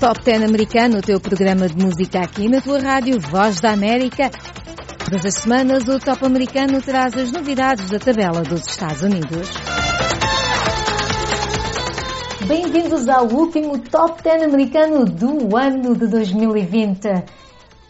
Top 10 americano, o teu programa de música aqui na tua rádio Voz da América. Todas as semanas o Top americano traz as novidades da tabela dos Estados Unidos. Bem-vindos ao último Top 10 americano do ano de 2020.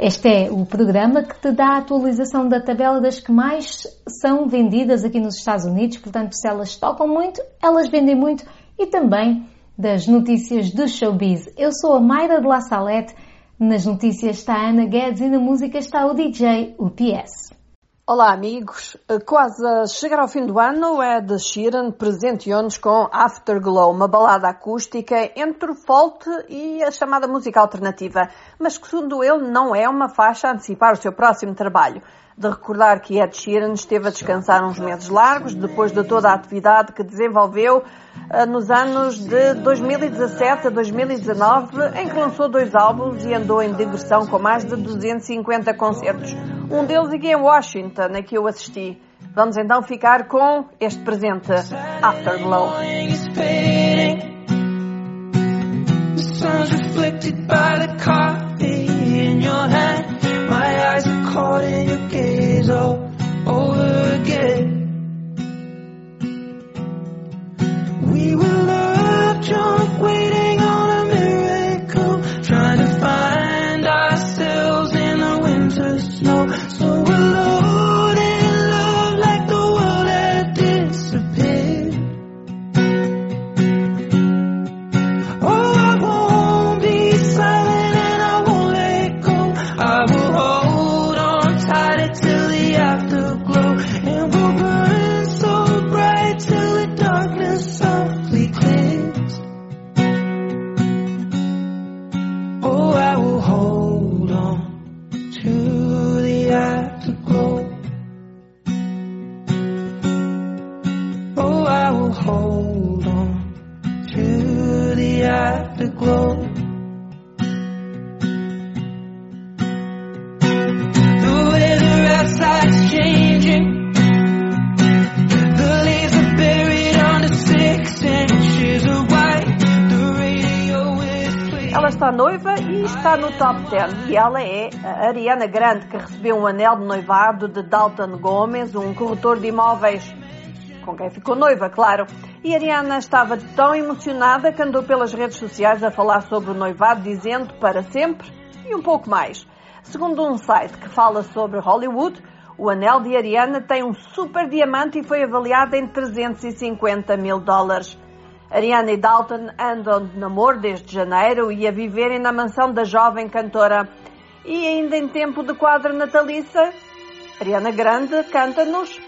Este é o programa que te dá a atualização da tabela das que mais são vendidas aqui nos Estados Unidos. Portanto, se elas tocam muito, elas vendem muito e também das notícias do showbiz. Eu sou a Mayra de La Salette, nas notícias está a Ana Guedes e na música está o DJ UPS. Olá amigos, quase a chegar ao fim do ano, Ed Sheeran presenteou-nos com Afterglow, uma balada acústica entre o folk e a chamada música alternativa, mas que segundo ele não é uma faixa a antecipar o seu próximo trabalho de recordar que Ed Sheeran esteve a descansar uns meses largos depois de toda a atividade que desenvolveu uh, nos anos de 2017 a 2019, em que lançou dois álbuns e andou em digressão com mais de 250 concertos. Um deles aqui em Washington, a que eu assisti. Vamos então ficar com este presente, Afterglow. reflected by the coffee in your hand. Caught in your gaze all over again. We were love drunk, waiting on a miracle, trying to find ourselves in the winter snow. So alone on 70. E ela é a Ariana Grande, que recebeu um anel de noivado de Dalton Gomes, um corretor de imóveis, com quem ficou noiva, claro. E Ariana estava tão emocionada que andou pelas redes sociais a falar sobre o noivado, dizendo para sempre e um pouco mais. Segundo um site que fala sobre Hollywood, o anel de Ariana tem um super diamante e foi avaliado em 350 mil dólares. Ariana e Dalton andam de namoro desde janeiro e a viverem na mansão da jovem cantora. E ainda em tempo de quadra natalícia, Ariana Grande canta-nos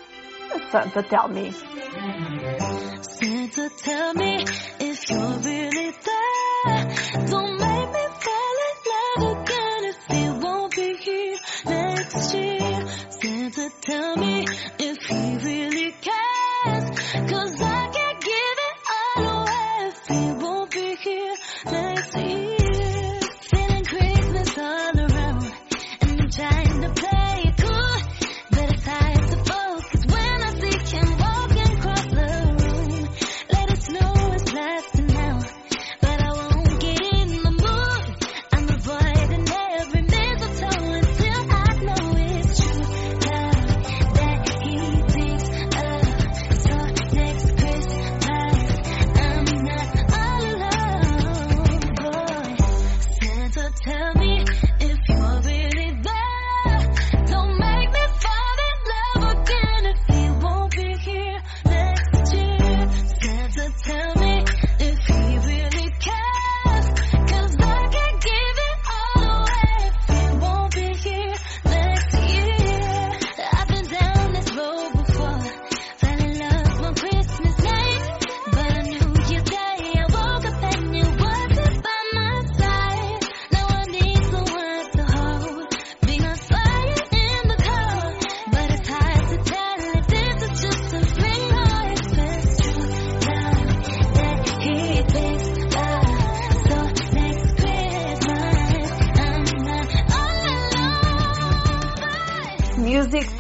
Santa Tell Me. Santa, tell me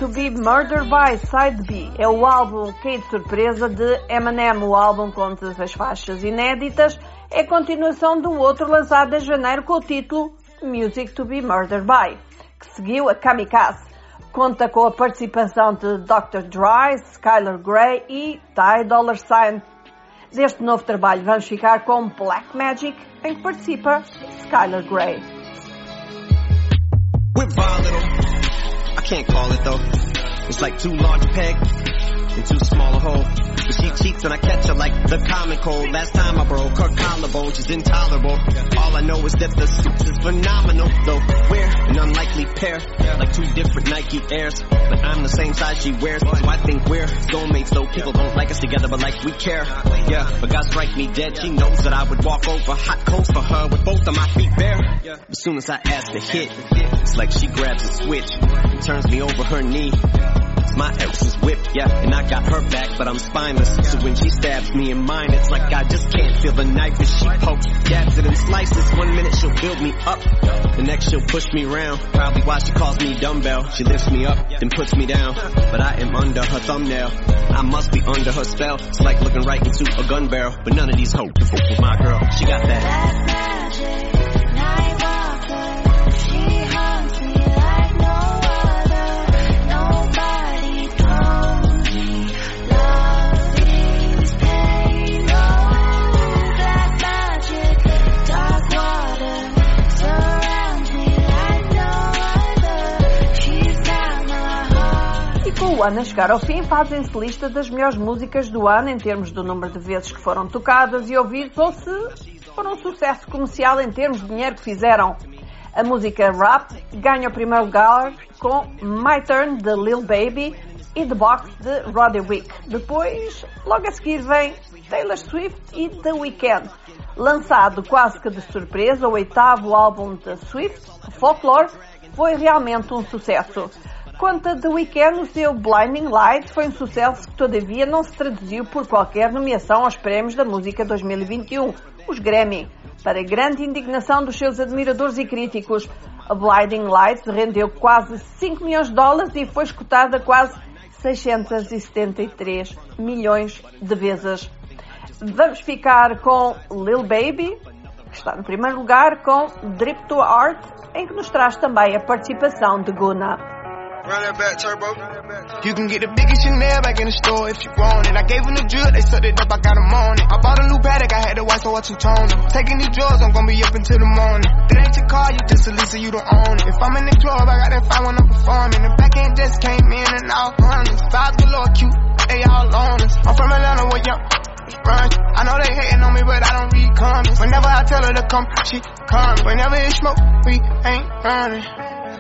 to be Murdered by Side B é o álbum que de surpresa de Eminem. O álbum com 16 faixas inéditas é continuação do outro lançado em janeiro com o título Music to be Murdered By, que seguiu a Kamikaze. Conta com a participação de Dr. Dre, Skylar Grey e Ty Dollar Sign. Deste novo trabalho vamos ficar com Black Magic, em que participa Skylar Grey. I can't call it though. It's like two large a pegs and too small a hole. She cheats and I catch her like the common cold. Last time I broke her collarbone, she's intolerable. All I know is that the suits is phenomenal, though we're an unlikely pair, like two different Nike Airs. But I'm the same size she wears, so I think we're soulmates. Though people don't like us together, but like we care. Yeah, but God strike me dead. She knows that I would walk over hot coals for her with both of my feet bare. As soon as I ask to hit, it's like she grabs a switch, and turns me over her knee. My ex is whipped, yeah, and I got her back, but I'm spineless. So when she stabs me in mine, it's like I just can't feel the knife as she pokes, dabs it and slices. One minute she'll build me up, the next she'll push me around. Probably why she calls me dumbbell. She lifts me up, then puts me down. But I am under her thumbnail. I must be under her spell. It's like looking right into a gun barrel. But none of these hoes can fuck with my girl. She got that. Black magic, ano a chegar ao fim, fazem-se lista das melhores músicas do ano em termos do número de vezes que foram tocadas e ouvidas ou se foram um sucesso comercial em termos de dinheiro que fizeram. A música Rap ganha o primeiro lugar com My Turn de Lil Baby e The Box de Roddy Wick. Depois, logo a seguir vem Taylor Swift e The Weeknd. Lançado quase que de surpresa, o oitavo álbum de Swift, Folklore, foi realmente um sucesso. Quanto a The Weeknd, o seu Blinding Light foi um sucesso que todavia não se traduziu por qualquer nomeação aos prémios da música 2021, os Grammy, para grande indignação dos seus admiradores e críticos. A Blinding Light rendeu quase 5 milhões de dólares e foi escutada quase 673 milhões de vezes. Vamos ficar com Lil Baby, que está no primeiro lugar, com Drip to Art, em que nos traz também a participação de Guna. Run that back, turbo. You can get the biggest Chanel back in the store if you want it. I gave them the drill, they sucked it up, I got them on it. I bought a new paddock, I had to white so I two-tone them. Taking these drugs, I'm gonna be up until the morning. That ain't your car, you just a Lisa, you don't own it. If I'm in the club, I got that fine when I'm performing. The back end just came in and all honest. Vibes galore, cute, they all on us. I'm from Atlanta, where young. I know they hating on me, but I don't read comments. Whenever I tell her to come, she come. Whenever it's smoke, we ain't running.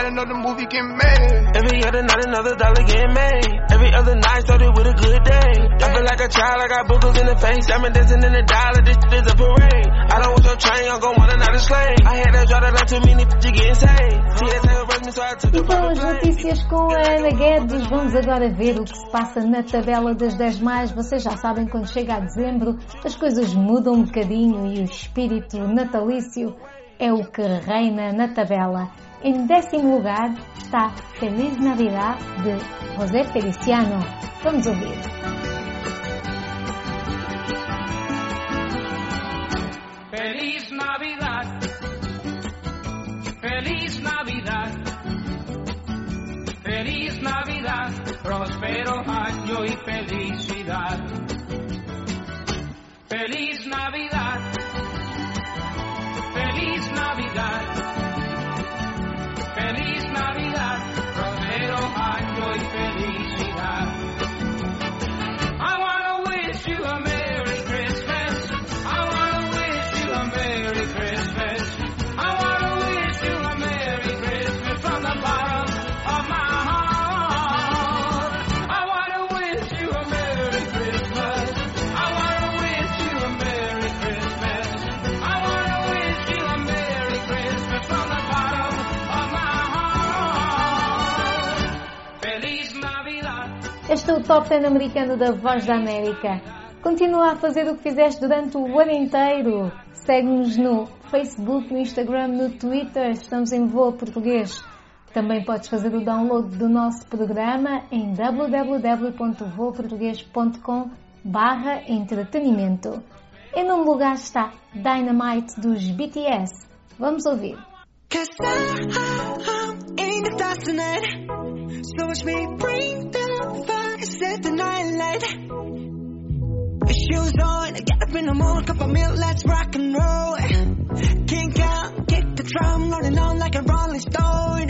Every other night, another movie made. Every other night another dollar getting made. Every other night started with a good day. I feel like a child, I got boogers in the face. I'm dancing in the dollar, this shit is a parade. I don't want your train, I'm gon' want another slave. I had to draw line too many getting saved. That E private as notícias com a Ana Guedes, vamos agora ver o que se passa na tabela das 10 mais. Vocês já sabem, quando chega a dezembro, as coisas mudam um bocadinho e o espírito natalício é o que reina na tabela. Em décimo lugar está Feliz Navidad de José Feliciano. Vamos ouvir. Feliz Navidad. Feliz Navidad. Feliz Navidad. Próspero año y felicidad. Feliz Navidad. É o Top 10 americano da Voz da América. Continua a fazer o que fizeste durante o ano inteiro. Segue-nos no Facebook, no Instagram, no Twitter. Estamos em Voa Português. Também podes fazer o download do nosso programa em www.voaportugues.com barra entretenimento. Em nome lugar está Dynamite dos BTS. Vamos ouvir. Cause I, I'm in the fire, set the night light. Shoes on, get up in the morning, cup of milk, let's rock and roll. Kink out, kick the drum, rolling on like a rolling stone.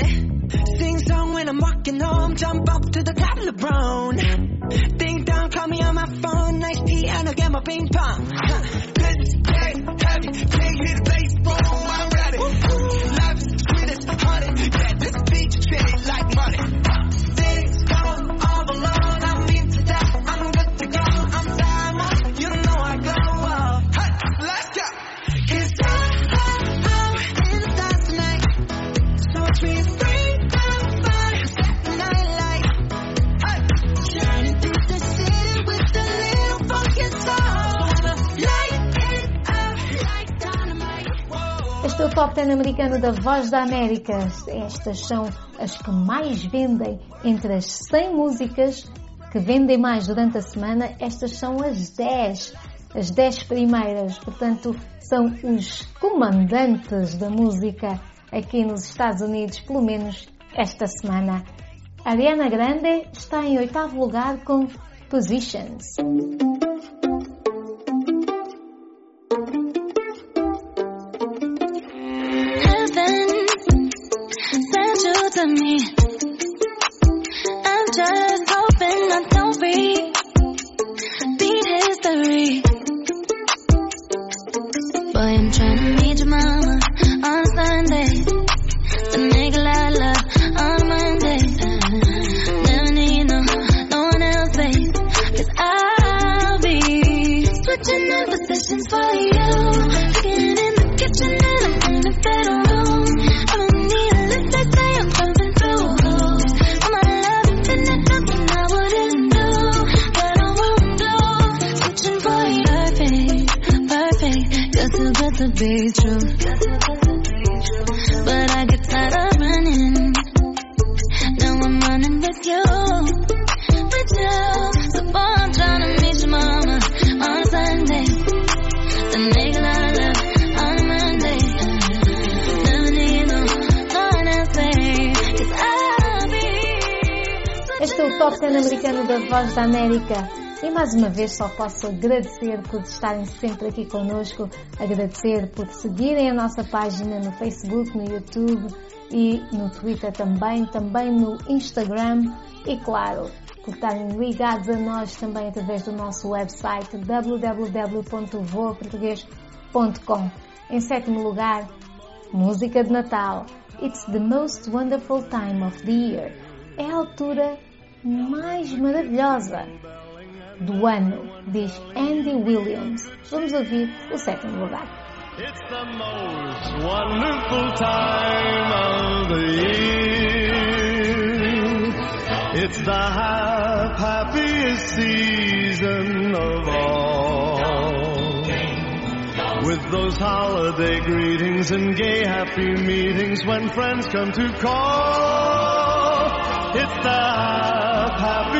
Sing song when I'm walking home, jump up to the top of the LeBron. Ding dong, call me on my phone, nice piano, get my ping pong. Let's get heavy, can't bass, boom, I'm ready. Life is sweet as honey, yeah, this beach is feeling like money. Top 10 americano da Voz da América. Estas são as que mais vendem entre as 100 músicas que vendem mais durante a semana. Estas são as 10, as 10 primeiras. Portanto, são os comandantes da música aqui nos Estados Unidos, pelo menos esta semana. Ariana Grande está em oitavo lugar com Positions. To me. I'm just hoping I to be true. But I get tired of running. Now I'm running with you. With you. So boy, I'm trying to meet your mama on Sunday. The nigga love on Monday. Never need no, one else. Cause I'll be. Este é o Top 10 americano da Voz da América. E mais uma vez só posso agradecer por estarem sempre aqui connosco, agradecer por seguirem a nossa página no Facebook, no YouTube e no Twitter também, também no Instagram e claro, por estarem ligados a nós também através do nosso website www.voaportugues.com. Em sétimo lugar, música de Natal. It's the most wonderful time of the year. É a altura mais maravilhosa do ano, diz Andy Williams. Vamos ouvir o sétimo lugar. It's the most wonderful time of the year. It's the hap- happiest season of all. With those holiday greetings and gay happy meetings when friends come to call. It's the hap-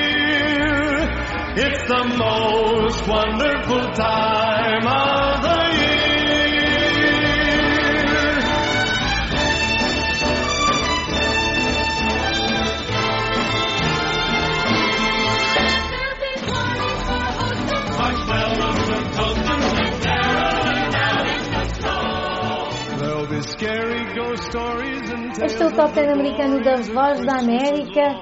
It's the most wonderful time of the year. Marshmallows and toastings and in the snow. There'll be scary ghost stories and Este é o Top 10 americano da Voz da América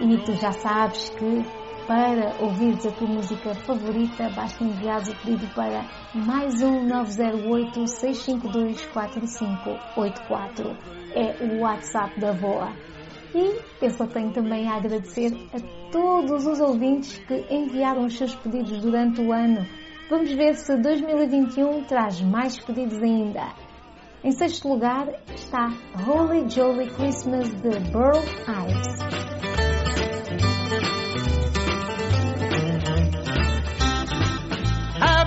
e tu já sabes que para ouvires a tua música favorita basta enviar o pedido para mais um 908 652 4584. É o WhatsApp da VOA. E eu só tenho também a agradecer a todos os ouvintes que enviaram os seus pedidos durante o ano. Vamos ver se 2021 traz mais pedidos ainda. Em sexto lugar está Holy Jolly Christmas de Burl Ives.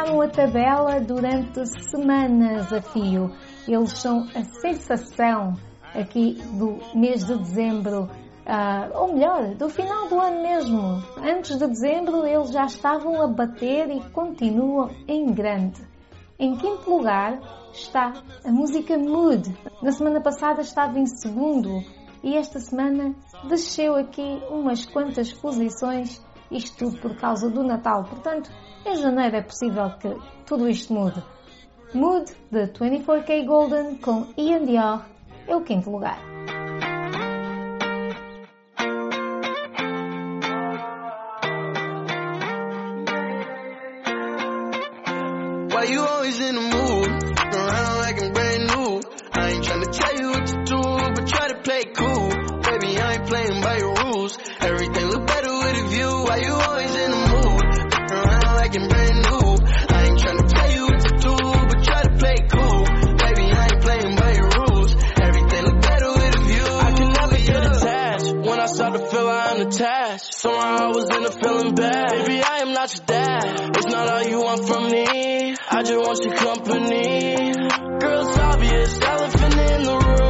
Lideraram a tabela durante semanas a fio. Eles são a sensação aqui do mês de dezembro, ah, ou melhor, do final do ano mesmo. Antes de dezembro eles já estavam a bater e continuam em grande. Em quinto lugar está a música Mood. Na semana passada estava em segundo e esta semana desceu aqui umas quantas posições, isto tudo por causa do Natal. Portanto, em janeiro é possível que tudo isto mude. Mood de 24K Golden com Dior é o quinto lugar. Your dad. It's not all you want from me. I just want your company. Girl, it's obvious. Elephant in the room.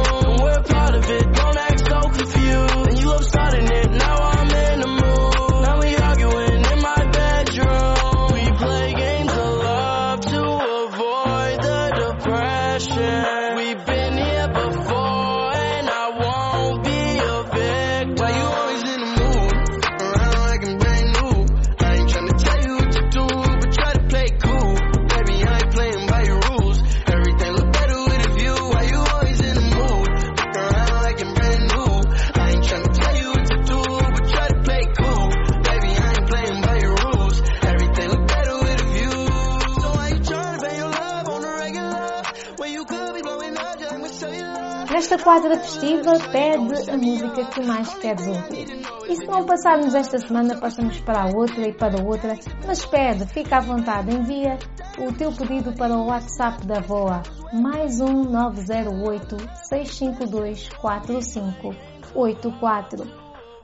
Quadra festiva, pede a música que mais queres ouvir. E se não passarmos esta semana, passamos para a outra e para outra, mas pede, fica à vontade, envia o teu pedido para o WhatsApp da VOA, mais um 908 652 4584.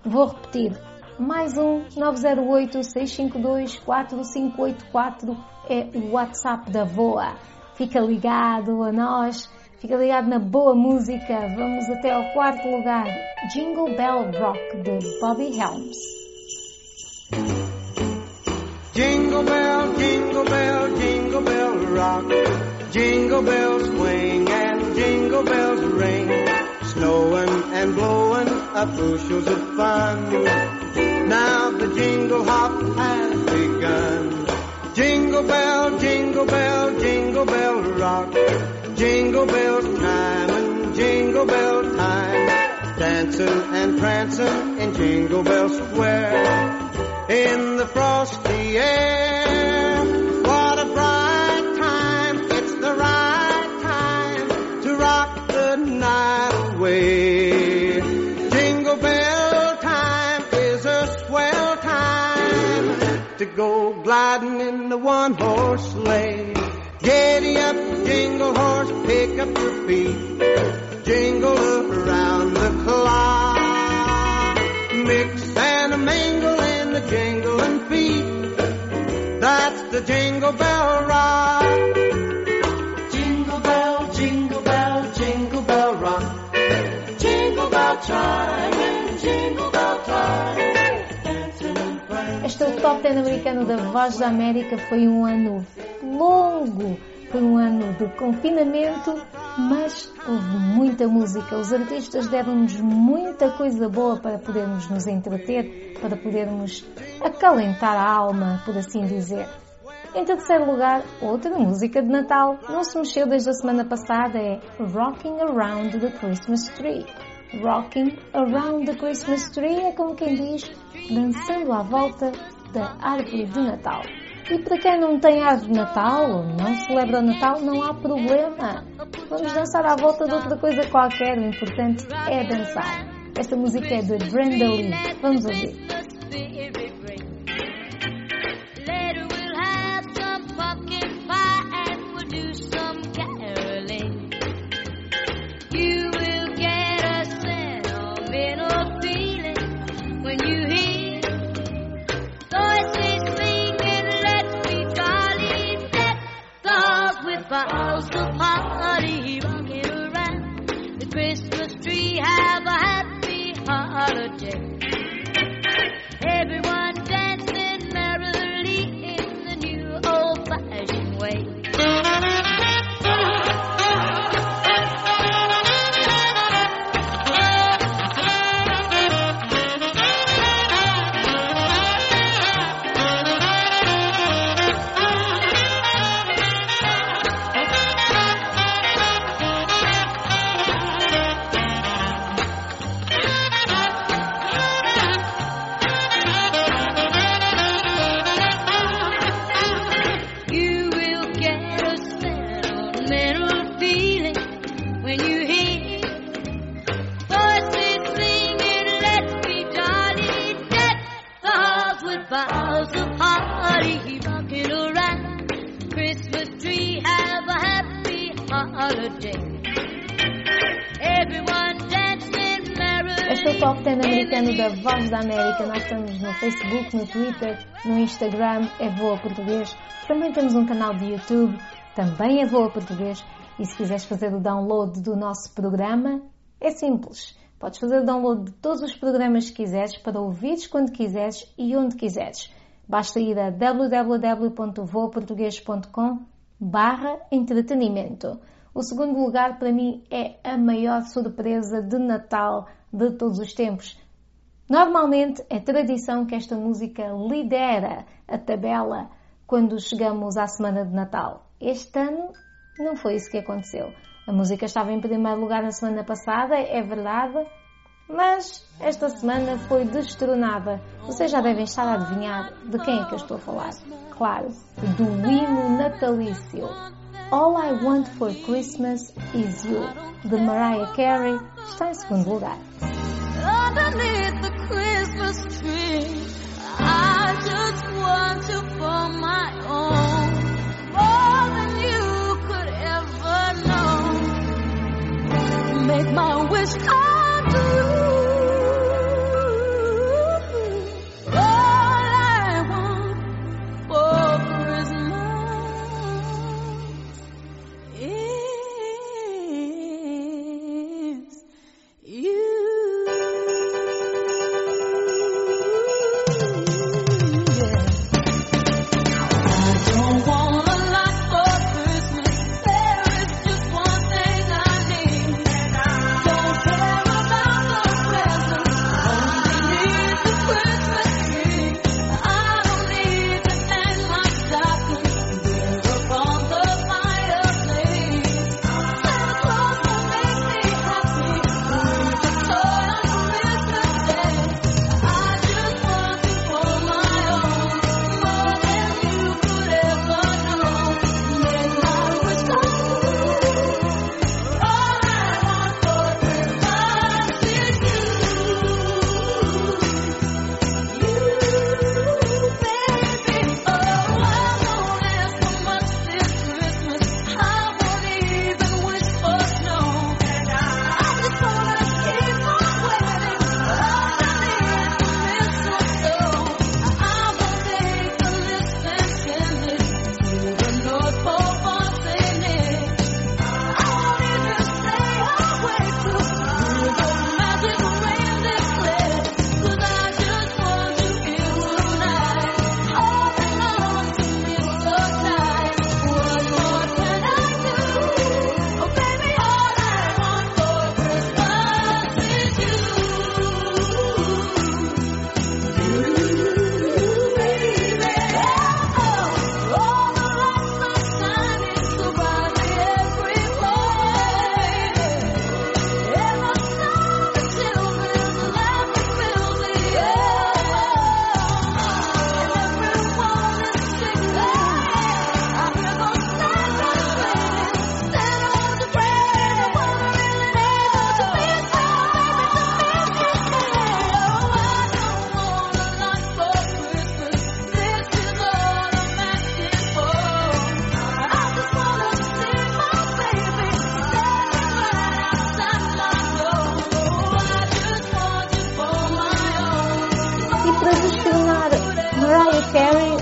Vou repetir, mais um 908 652 4584 é o WhatsApp da VOA. Fica ligado a nós, fica ligado na boa música. Vamos até ao quarto lugar, Jingle Bell Rock de Bobby Helms. Jingle bell, jingle bell, jingle bell rock. Jingle bells swing and jingle bells ring. Snowing and blowing up bushels of fun. Now the jingle hop has begun. Jingle bell, jingle bell, jingle bell rock. Jingle bell time and jingle bell time. Dancing and prancing in Jingle Bell Square. In the frosty air. What a bright time. It's the right time to rock the night away. Jingle bell time is a swell time to go gliding in the one horse sleigh. Giddy up, jingle horse, pick up your feet. Jingle around the clock. Mix and a mingle in the jingling feet. That's the jingle bell rock. Jingle bell, jingle bell, jingle bell rock. Jingle bell time and jingle bell time. Este é o Top 10 americano da Voz da América. Foi um ano longo, foi um ano de confinamento, mas houve muita música. Os artistas deram-nos muita coisa boa para podermos nos entreter, para podermos acalentar a alma, por assim dizer. Em terceiro lugar, outra música de Natal, não se mexeu desde a semana passada, é Rocking Around the Christmas Tree. Rocking Around the Christmas Tree é como quem diz, dançando à volta da árvore de Natal. E para quem não tem árvore de Natal ou não celebra o Natal, não há problema. Vamos dançar à volta de outra coisa qualquer, o importante é dançar. Esta música é de Brenda Lee. Vamos ouvir. Christmas tree. Have a happy holiday. Everyone dancing. Este é o Top 10 americano da Voz da América. Nós estamos no Facebook, no Twitter, no Instagram, é Voa Português. Também temos um canal de YouTube, também é Voa Português. E se quiseres fazer o download do nosso programa, é simples. Podes fazer o download de todos os programas que quiseres para ouvires quando quiseres e onde quiseres. Basta ir a www.voaportugues.com barra entretenimento. O segundo lugar para mim é a maior surpresa de Natal de todos os tempos. Normalmente é tradição que esta música lidera a tabela quando chegamos à semana de Natal. Este ano não foi isso que aconteceu. A música estava em primeiro lugar na semana passada, é verdade, mas esta semana foi destronada. Vocês já devem estar a adivinhar de quem é que eu estou a falar. Claro, do hino natalício. All I Want for Christmas Is You, de Mariah Carey, está em segundo lugar. underneath the Christmas tree.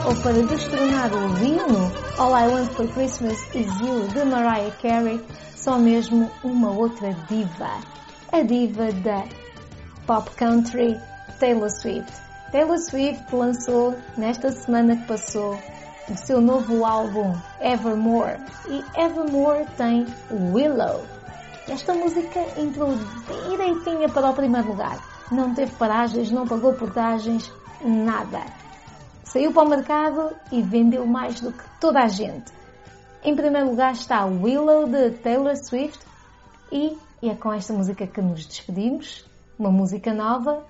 Ou para destronar o hino All I Want for Christmas Is You de Mariah Carey, só mesmo uma outra diva. A diva da pop country Taylor Swift. Taylor Swift lançou nesta semana que passou o seu novo álbum Evermore e Evermore tem Willow. Esta música entrou direitinha para o primeiro lugar. Não teve paragens, não pagou portagens, nada. Saiu para o mercado e vendeu mais do que toda a gente. Em primeiro lugar está Willow de Taylor Swift e é com esta música que nos despedimos, uma música nova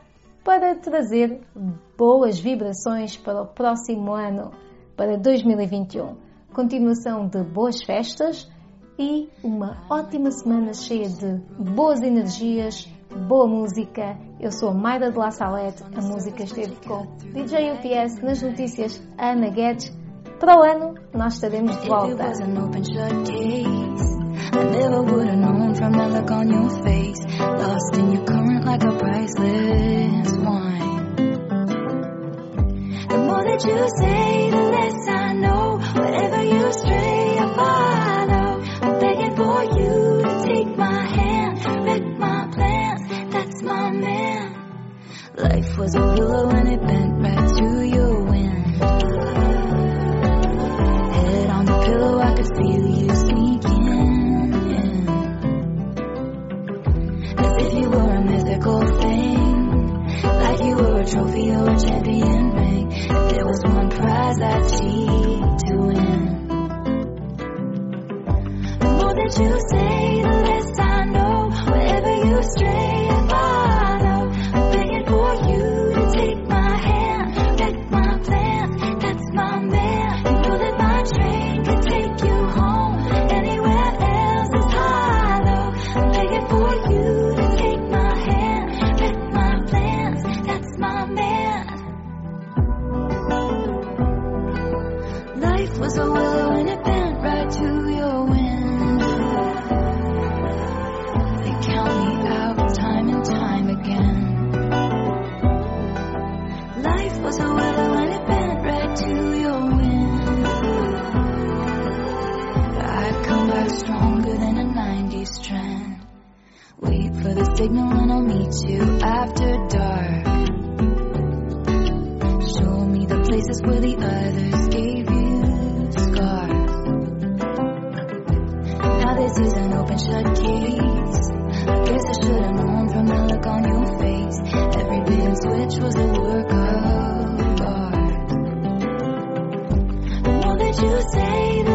para trazer boas vibrações para o próximo ano, para 2021. Continuação de boas festas e uma ótima semana cheia de boas energias, boa música. Eu sou a Mayra de La Salete, a música esteve com DJ UPS nas notícias Ana Guedes. Para o ano, nós estaremos de volta. I never would have known from look on your face. Lost in your current like a priceless wine. The more that you say, the less I know. You stray. Was a willow and it bent right to your wind. Head on the pillow, I could feel you sneaking in. As if you were a mythical thing, like you were a trophy or a champion ring. If there was one prize I'd cheat to win. The more that you say, the where the others gave you scars. Now this is an open shut case. I guess I should have known from the look on your face. Every bit and switch was a work of art. More that you say, the